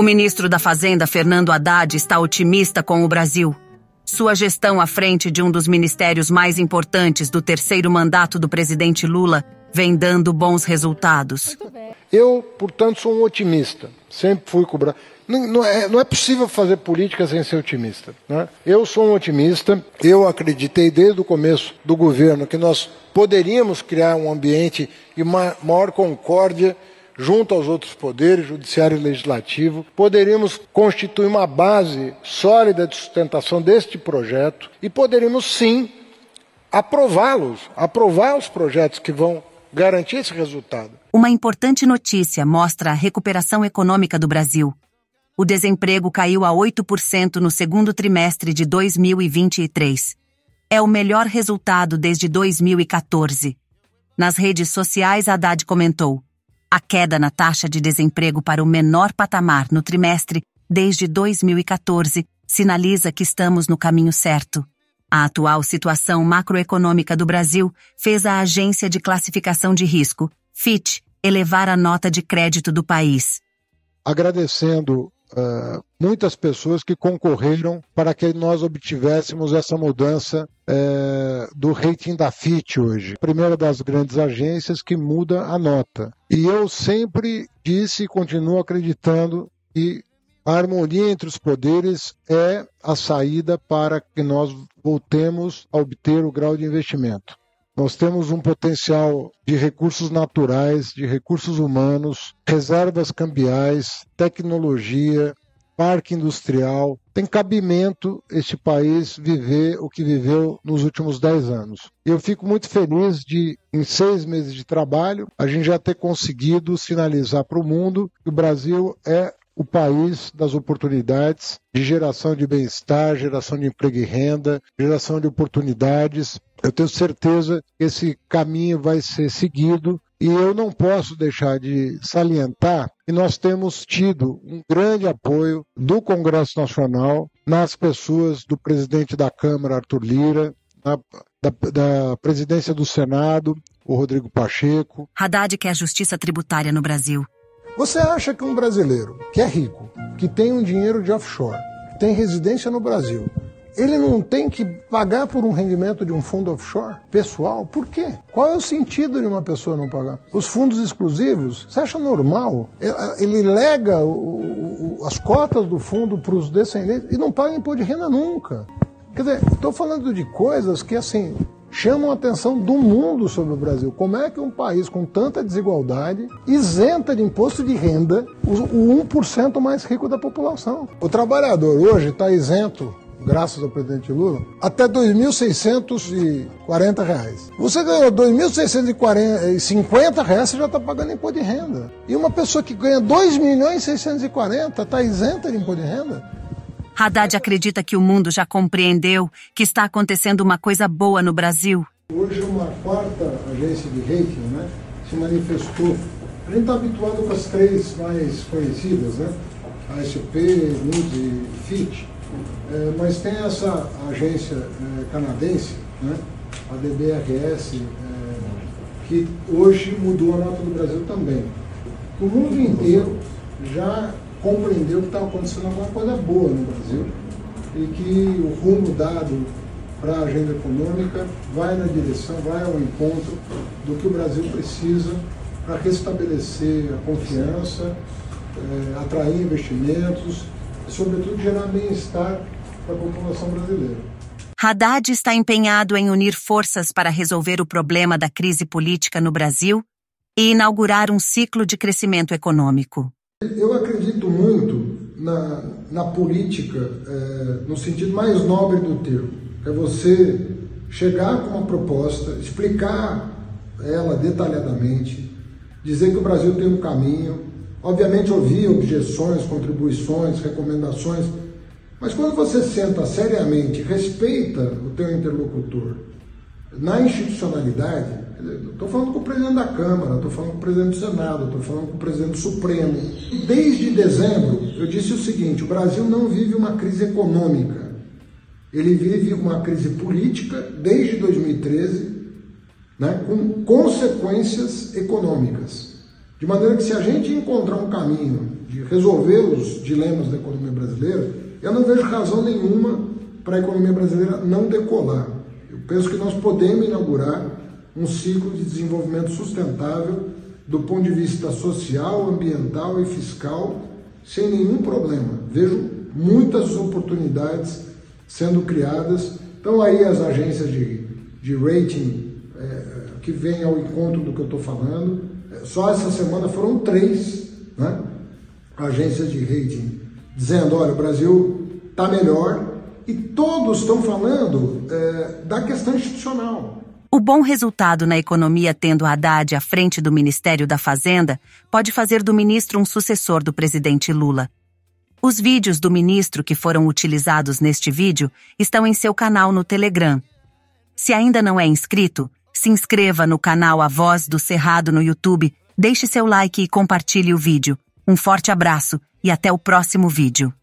O ministro da Fazenda, Fernando Haddad, está otimista com o Brasil. Sua gestão à frente de um dos ministérios mais importantes do terceiro mandato do presidente Lula vem dando bons resultados. Eu, portanto, sou um otimista. Sempre fui cobrar. Não, não, é, não é possível fazer política sem ser otimista. Né? Eu sou um otimista. Eu acreditei desde o começo do governo que nós poderíamos criar um ambiente de maior concórdia junto aos outros poderes, judiciário e legislativo, poderíamos constituir uma base sólida de sustentação deste projeto e poderíamos sim aprová-los, aprovar os projetos que vão garantir esse resultado. Uma importante notícia mostra a recuperação econômica do Brasil. O desemprego caiu a 8% no segundo trimestre de 2023. É o melhor resultado desde 2014. Nas redes sociais, Haddad comentou: a queda na taxa de desemprego para o menor patamar no trimestre desde 2014 sinaliza que estamos no caminho certo. A atual situação macroeconômica do Brasil fez a Agência de Classificação de Risco, Fitch, elevar a nota de crédito do país. Agradecendo uh, muitas pessoas que concorreram para que nós obtivéssemos essa mudança uh, do rating da Fitch hoje. Primeira das grandes agências que muda a nota. E eu sempre disse e continuo acreditando que a harmonia entre os poderes é a saída para que nós voltemos a obter o grau de investimento. Nós temos um potencial de recursos naturais, de recursos humanos, reservas cambiais, tecnologia, parque industrial. Tem cabimento este país viver o que viveu nos últimos dez anos. Eu fico muito feliz de, em seis meses de trabalho, a gente já ter conseguido sinalizar para o mundo que o Brasil é o país das oportunidades de geração de bem-estar, geração de emprego e renda, geração de oportunidades. Eu tenho certeza que esse caminho vai ser seguido e eu não posso deixar de salientar que nós temos tido um grande apoio do Congresso Nacional nas pessoas do presidente da Câmara, Arthur Lira, da, da, da presidência do Senado, o Rodrigo Pacheco. Haddad quer justiça tributária no Brasil. Você acha que um brasileiro que é rico, que tem um dinheiro de offshore, tem residência no Brasil, ele não tem que pagar por um rendimento de um fundo offshore pessoal? Por quê? Qual é o sentido de uma pessoa não pagar? Os fundos exclusivos, você acha normal? Ele lega o, o, as cotas do fundo para os descendentes e não paga imposto de renda nunca. Quer dizer, estou falando de coisas que, assim, chamam a atenção do mundo sobre o Brasil. Como é que um país com tanta desigualdade isenta de imposto de renda o 1% mais rico da população? O trabalhador hoje está isento graças ao presidente Lula, até 2.640 reais. Você ganhou 2.650 reais, você já está pagando imposto de renda. E uma pessoa que ganha R$ 2.640 está isenta de imposto de renda? Haddad acredita que o mundo já compreendeu que está acontecendo uma coisa boa no Brasil. Hoje uma quarta agência de rating né, se manifestou. A gente está habituado com as três mais conhecidas, né? A SP, Moody's e Fitch. É, mas tem essa agência é, canadense, né? a DBRS, é, que hoje mudou a nota do Brasil também. O mundo inteiro já compreendeu que estava acontecendo alguma coisa boa no Brasil e que o rumo dado para a agenda econômica vai na direção, vai ao encontro do que o Brasil precisa para restabelecer a confiança, é, atrair investimentos e, sobretudo, gerar bem-estar para a população brasileira. Haddad está empenhado em unir forças para resolver o problema da crise política no Brasil e inaugurar um ciclo de crescimento econômico. Eu acredito muito na, na política, é, no sentido mais nobre do termo. É você chegar com uma proposta, explicar ela detalhadamente, dizer que o Brasil tem um caminho, obviamente ouvir objeções, contribuições, recomendações, mas quando você senta seriamente, respeita o teu interlocutor na institucionalidade, Estou falando com o presidente da Câmara, estou falando com o presidente do Senado, estou falando com o presidente do Supremo. Desde dezembro, eu disse o seguinte: o Brasil não vive uma crise econômica. Ele vive uma crise política desde 2013, né, com consequências econômicas. De maneira que, se a gente encontrar um caminho de resolver os dilemas da economia brasileira, eu não vejo razão nenhuma para a economia brasileira não decolar. Eu penso que nós podemos inaugurar um ciclo de desenvolvimento sustentável do ponto de vista social, ambiental e fiscal, sem nenhum problema. Vejo muitas oportunidades sendo criadas. Então aí as agências de, de rating é, que vêm ao encontro do que eu estou falando. É, só essa semana foram três né, agências de rating dizendo, olha, o Brasil está melhor e todos estão falando é, da questão institucional. O bom resultado na economia tendo Haddad à frente do Ministério da Fazenda pode fazer do ministro um sucessor do presidente Lula. Os vídeos do ministro que foram utilizados neste vídeo estão em seu canal no Telegram. Se ainda não é inscrito, se inscreva no canal A Voz do Cerrado no YouTube, deixe seu like e compartilhe o vídeo. Um forte abraço e até o próximo vídeo.